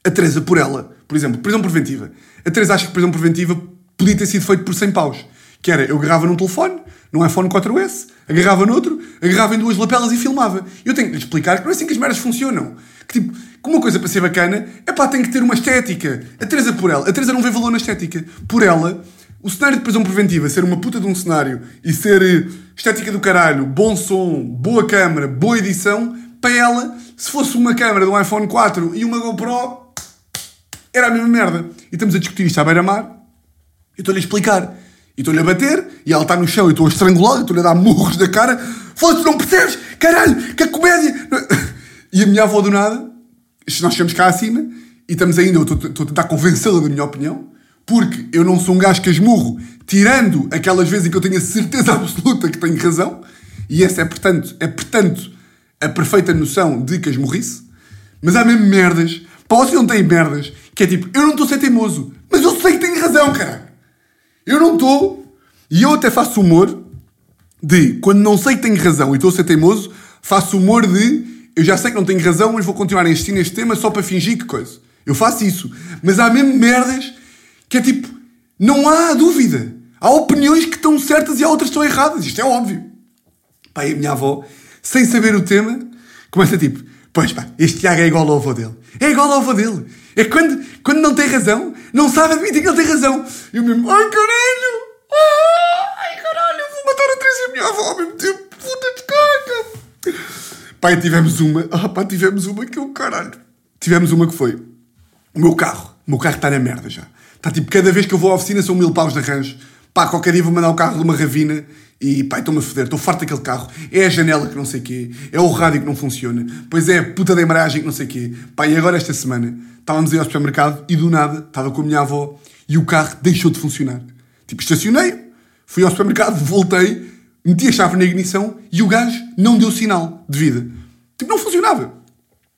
a Teresa por ela, por exemplo, prisão preventiva. A Teresa acha que prisão preventiva podia ter sido feito por 100 paus. Que era, eu agarrava num telefone, num iPhone 4S, agarrava noutro, agarrava em duas lapelas e filmava. Eu tenho que lhe explicar que não é assim que as merdas funcionam. Que tipo, que uma coisa para ser bacana, é pá, tem que ter uma estética. A Teresa por ela, a Teresa não vê valor na estética. Por ela, o cenário de prisão preventiva ser uma puta de um cenário e ser eh, estética do caralho, bom som, boa câmera, boa edição, para ela, se fosse uma câmera de um iPhone 4 e uma GoPro, era a mesma merda. E estamos a discutir isto à beira-mar, e estou-lhe a explicar. E estou-lhe a bater, e ela está no chão, e estou a estrangulá-la, estou-lhe a dar murros na cara. Foda-se, não percebes? Caralho, que comédia! E a minha avó do nada, nós chegamos cá acima, e estamos ainda, eu estou, a tentar convencê-la da minha opinião, porque eu não sou um gajo que esmurro, tirando aquelas vezes em que eu tenho a certeza absoluta que tenho razão, e essa é, portanto, é, portanto, a perfeita noção de que mas há mesmo merdas, para vocês não têm merdas, que é tipo, eu não estou a ser teimoso, mas eu sei que tenho razão, caralho. Eu não estou. E eu até faço humor de, quando não sei que tenho razão e estou a ser teimoso, faço humor de, eu já sei que não tenho razão, mas vou continuar a insistir neste tema só para fingir que coisa. Eu faço isso. Mas há mesmo merdas que é tipo, não há dúvida. Há opiniões que estão certas e há outras que estão erradas. Isto é óbvio. Pá, e a minha avó, sem saber o tema, começa tipo, pois pá, este Tiago é igual ao avô dele. É igual ao avô dele. É quando, quando não tem razão, não sabe admitir que ele tem razão. E eu mesmo, ai caralho! Ai caralho, vou matar a Teresa e a minha avó ao mesmo tempo. Puta de caca! Pai, tivemos uma. Ah, pá, tivemos uma que eu, caralho. Tivemos uma que foi. O meu carro. O meu carro está na merda já. Está tipo, cada vez que eu vou à oficina são mil paus de arranjo. Pá, qualquer dia vou mandar o carro de uma ravina e pá, estou-me a foder, estou farto daquele carro. É a janela que não sei quê, é o rádio que não funciona, pois é a puta da embreagem que não sei quê. Pá, e agora esta semana estávamos aí ao supermercado e do nada estava com a minha avó e o carro deixou de funcionar. Tipo, estacionei, fui ao supermercado, voltei, meti a chave na ignição e o gajo não deu sinal de vida. Tipo, não funcionava.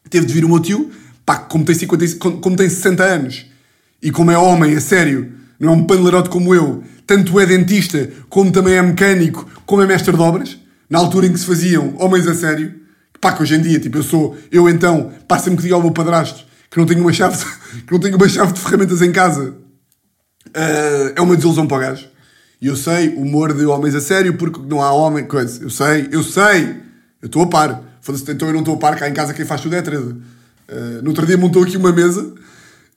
Teve de vir o meu tio, pá, como tem, 50, como tem 60 anos e como é homem, a sério, não é um panelarote como eu, tanto é dentista, como também é mecânico, como é mestre de obras, na altura em que se faziam homens a sério, pá, que hoje em dia, tipo, eu sou, eu então, passa-me que diga ao meu padrasto, que não tenho uma chave, que não tenho uma chave de ferramentas em casa, uh, é uma desilusão para o gajo. E eu sei, humor de homens a sério, porque não há homem, coisa. Eu sei, eu sei, eu estou a par. Então eu não estou a par, cá em casa quem faz tudo é a. Uh, no outro dia montou aqui uma mesa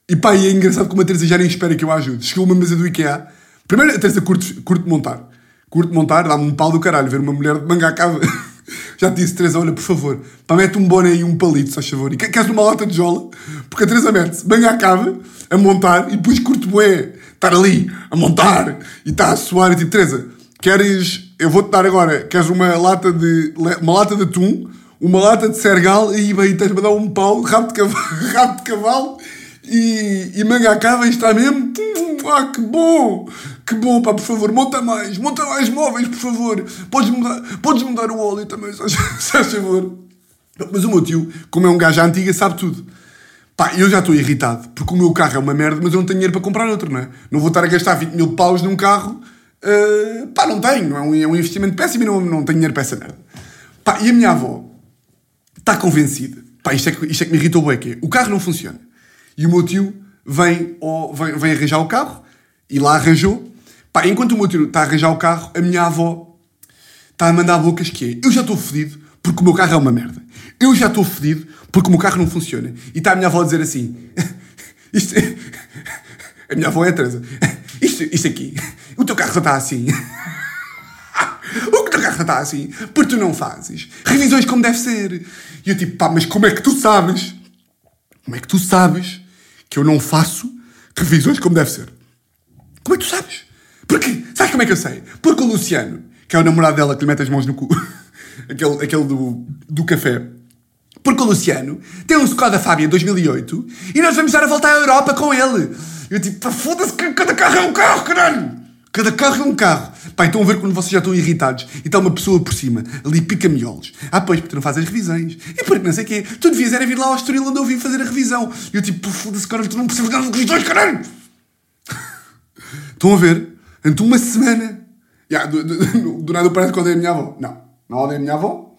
e pá, e é engraçado como a Teresa já nem espera que eu a ajude. Chegou uma mesa do IKEA. Primeiro, a Teresa curte, montar. Curte montar, dá-me um pau do caralho ver uma mulher de manga à cava. Já te disse, Teresa, olha, por favor, pá, mete um boné e um palito, se faz favor. E queres uma lata de jola? Porque a Teresa mete-se manga à cava, a montar, e depois curte bué, estar ali, a montar, e está a suar, e tipo, Teresa, queres, eu vou-te dar agora, queres uma lata de, uma lata de atum, uma lata de sergal, e bem, tens-me a dar um pau, rabo de cavalo, rabo de cavalo e, e manga acaba e está mesmo. Ah, que bom! Que bom, pá, por favor, monta mais, monta mais móveis, por favor. Podes mudar, podes mudar o óleo também, se faz favor. Mas o meu tio, como é um gajo antiga, sabe tudo. Pá, eu já estou irritado, porque o meu carro é uma merda, mas eu não tenho dinheiro para comprar outro, não é? Não vou estar a gastar 20 mil paus num carro. Uh, pá, não tenho, é um, é um investimento péssimo e não, não tenho dinheiro para essa merda. Pá, e a minha avó está convencida. Pá, isto é, que, isto é que me irritou bem, que é, o carro não funciona. E o meu tio vem, oh, vem, vem arranjar o carro e lá arranjou. Pá, enquanto o meu tio está a arranjar o carro, a minha avó está a mandar bocas que é eu já estou fodido porque o meu carro é uma merda. Eu já estou fodido porque o meu carro não funciona. E está a minha avó a dizer assim: isto, é, a minha avó é a Teresa. Isto, isto aqui, o teu carro está assim. o que teu carro está assim? Porque tu não fazes revisões como deve ser. E eu tipo, pá, mas como é que tu sabes? Como é que tu sabes que eu não faço revisões como deve ser. Como é que tu sabes? Porquê? Sabes como é que eu sei? Porque o Luciano, que é o namorado dela que lhe mete as mãos no cu, aquele, aquele do, do café, porque o Luciano tem um Skoda Fábia 2008 e nós vamos dar a voltar à Europa com ele. Eu tipo, foda-se, cada carro é um carro, caralho! Cada carro é um carro. Pá, estão a ver quando vocês já estão irritados e está uma pessoa por cima, ali pica-miolos. Ah, pois, porque tu não fazes revisões. E porque não sei o quê. Tu devias era vir lá ao Estoril onde eu vim fazer a revisão. E eu tipo, foda-se, caralho, tu não precisas fazer as revisões, caralho! estão a ver? Ante uma semana. Yeah, do, do, do, do nada parece que odeio a minha avó. Não, não odeio a minha avó.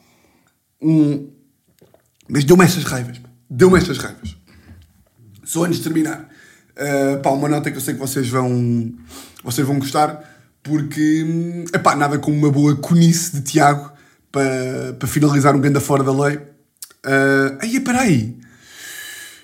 Hum, mas deu-me estas raivas. Deu-me estas raivas. Só antes de terminar. Uh, pá, uma nota que eu sei que vocês vão vocês vão gostar, porque, epá, nada como uma boa conice de Tiago para, para finalizar um ganda fora da lei. Uh, aí, espera aí.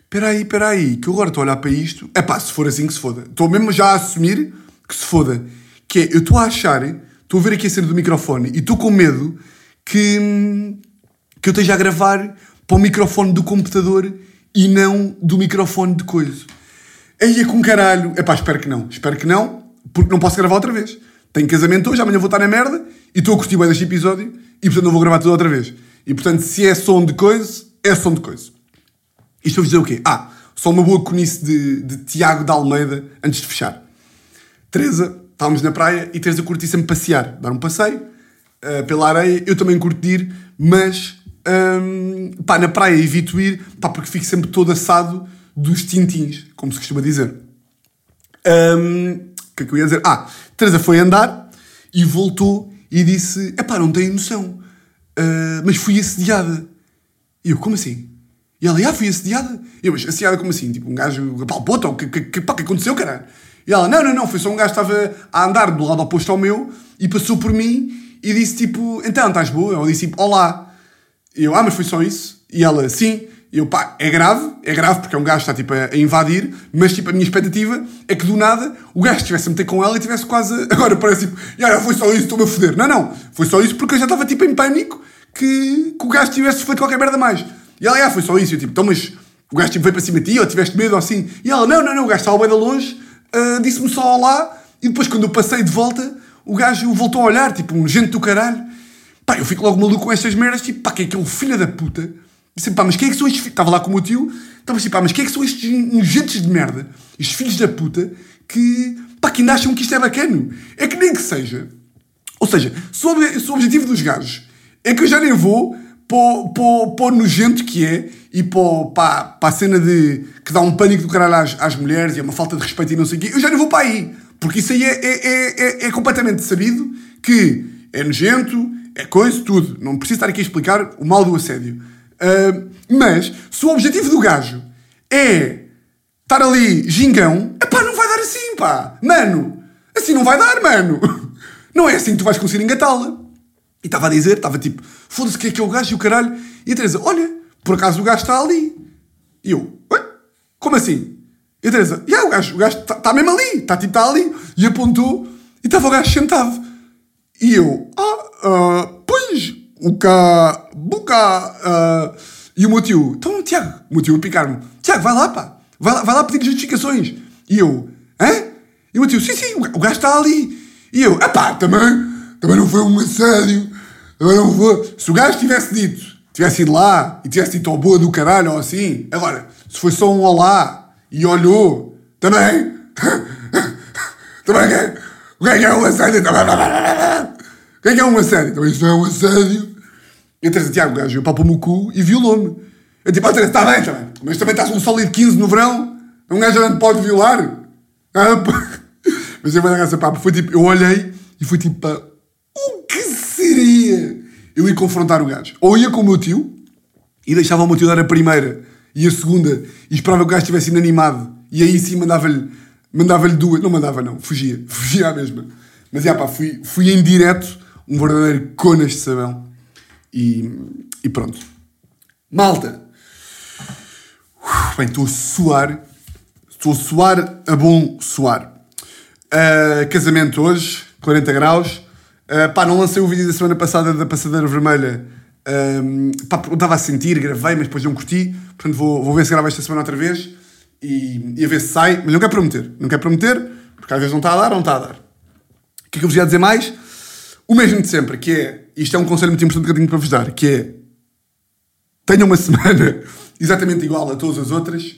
Espera aí, espera aí, que eu agora estou a olhar para isto. É pá, se for assim que se foda. Estou mesmo já a assumir que se foda. Que é, eu estou a achar, estou a ver aqui a cena do microfone e estou com medo que, que eu esteja a gravar para o microfone do computador e não do microfone de coisa. Aí é com caralho. É pá, espero que não. Espero que não porque não posso gravar outra vez. Tenho casamento hoje, amanhã vou estar na merda e estou a curtir bem deste episódio e portanto não vou gravar tudo outra vez. E portanto, se é som de coisa, é som de coisa. Isto vou dizer o quê? Ah, só uma boa conice de, de Tiago de Almeida antes de fechar. Teresa, estávamos na praia e Teresa curtia sempre passear, dar um passeio uh, pela areia. Eu também curto ir, mas um, pá, na praia evito ir pá, porque fico sempre todo assado dos tintins, como se costuma dizer. Um, que é que eu ia dizer? Ah, Teresa foi andar e voltou e disse: Epá, não tenho noção, uh, mas fui assediada. E eu, como assim? E ela, ah, fui assediada. E eu, mas assediada como assim? Tipo, um gajo apalpou-te? O que, que, que, que aconteceu, caralho? E ela, não, não, não, foi só um gajo que estava a andar do lado oposto ao meu e passou por mim e disse tipo, então, estás boa? Eu disse tipo, olá. E eu, ah, mas foi só isso? E ela, sim. Eu, pá, é grave, é grave porque é um gajo que está tipo a, invadir, mas tipo a minha expectativa é que do nada o gajo estivesse a meter com ela e tivesse quase. Agora parece tipo, ah, foi só isso, estou-me a foder. Não, não, foi só isso porque eu já estava tipo em pânico que, que o gajo tivesse feito qualquer merda mais. E ela, ah, foi só isso. Eu tipo, então, mas o gajo tipo, veio para cima de ti ou tiveste medo ou assim. E ela, não, não, não, o gajo estava bem de longe, uh, disse-me só olá e depois quando eu passei de volta o gajo voltou a olhar, tipo, um gente do caralho. Pá, eu fico logo maluco com estas merdas, tipo, pá, que é aquele filho da puta Disse, pá, mas quem é que são estes Estava lá com o meu tio, estava assim, pá, mas quem é que são estes nojentes de merda, estes filhos da puta, que, pá, que ainda acham que isto é bacana? É que nem que seja. Ou seja, se o, objetivo dos gajos é que eu já nem vou para, o nojento que é e para a cena de que dá um pânico do caralho às, às mulheres e é uma falta de respeito e não sei o quê, eu já nem vou para aí. Porque isso aí é, é, é, é, é completamente sabido que é nojento, é coisa, tudo. Não preciso estar aqui a explicar o mal do assédio. Uh, mas, se o objetivo do gajo é estar ali gingão, epá, não vai dar assim, pá. Mano, assim não vai dar, mano. Não é assim que tu vais conseguir engatá-la. E estava a dizer, estava tipo, foda-se que é que é o gajo e o caralho. E a Teresa, olha, por acaso o gajo está ali. E eu, ué, como assim? E a Teresa, yeah, o gajo, o gajo está tá mesmo ali, está tipo, está ali. E apontou, e estava o gajo sentado. E eu, ah, ah, pois, o cá, boca, uh, e o meu tio, então, Tiago, o meu tio a picar-me, Tiago, vai lá, pá, vai lá, vai lá pedir justificações. E eu, hã? E o meu tio, sim, sim, o gajo está ali. E eu, ah pá, também, também não foi um assédio, também não foi. Se o gajo tivesse dito, tivesse ido lá e tivesse dito ao boa do caralho ou assim, agora, se foi só um olá e olhou, também, também, o que é um assédio? O que é que é um assédio? Isto não é um assédio. E Teresa, Tiago, o gajo papou-me o cu e violou-me. Eu tipo, ah, está bem, está bem, mas também estás um sólido 15 no verão, um gajo não pode violar. Ah, pá. Mas eu vou dar essa papo. Foi tipo, eu olhei e fui tipo, pá, o que seria eu ir confrontar o gajo? Ou ia com o meu tio e deixava o meu tio dar a primeira e a segunda e esperava que o gajo estivesse inanimado e aí sim mandava-lhe mandava-lhe duas. Não mandava, não, fugia, fugia à mesma. Mas já pá, fui, fui em direto um verdadeiro conas de sabão e, e pronto. Malta, bem, estou a suar, estou a suar a bom suar. Uh, casamento hoje, 40 graus. Uh, pá, não lancei o vídeo da semana passada da passadeira vermelha. Um, pá, eu estava a sentir, gravei, mas depois não curti. Portanto, vou, vou ver se gravo esta semana outra vez e, e a ver se sai. Mas não quero prometer. Não quero prometer, porque às vezes não está a dar, não está a dar. O que é que eu vos ia dizer mais? O mesmo de sempre, que é, isto é um conselho muito importante que eu tenho para vos dar, que é, tenham uma semana exatamente igual a todas as outras,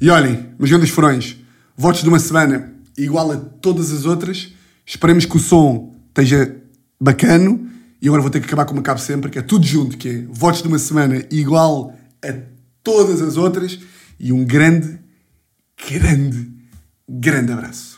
e olhem, mas das Furões, votos de uma semana igual a todas as outras. Esperemos que o som esteja bacano. E agora vou ter que acabar como acabo sempre, que é tudo junto, que é votos de uma semana igual a todas as outras. E um grande, grande, grande abraço.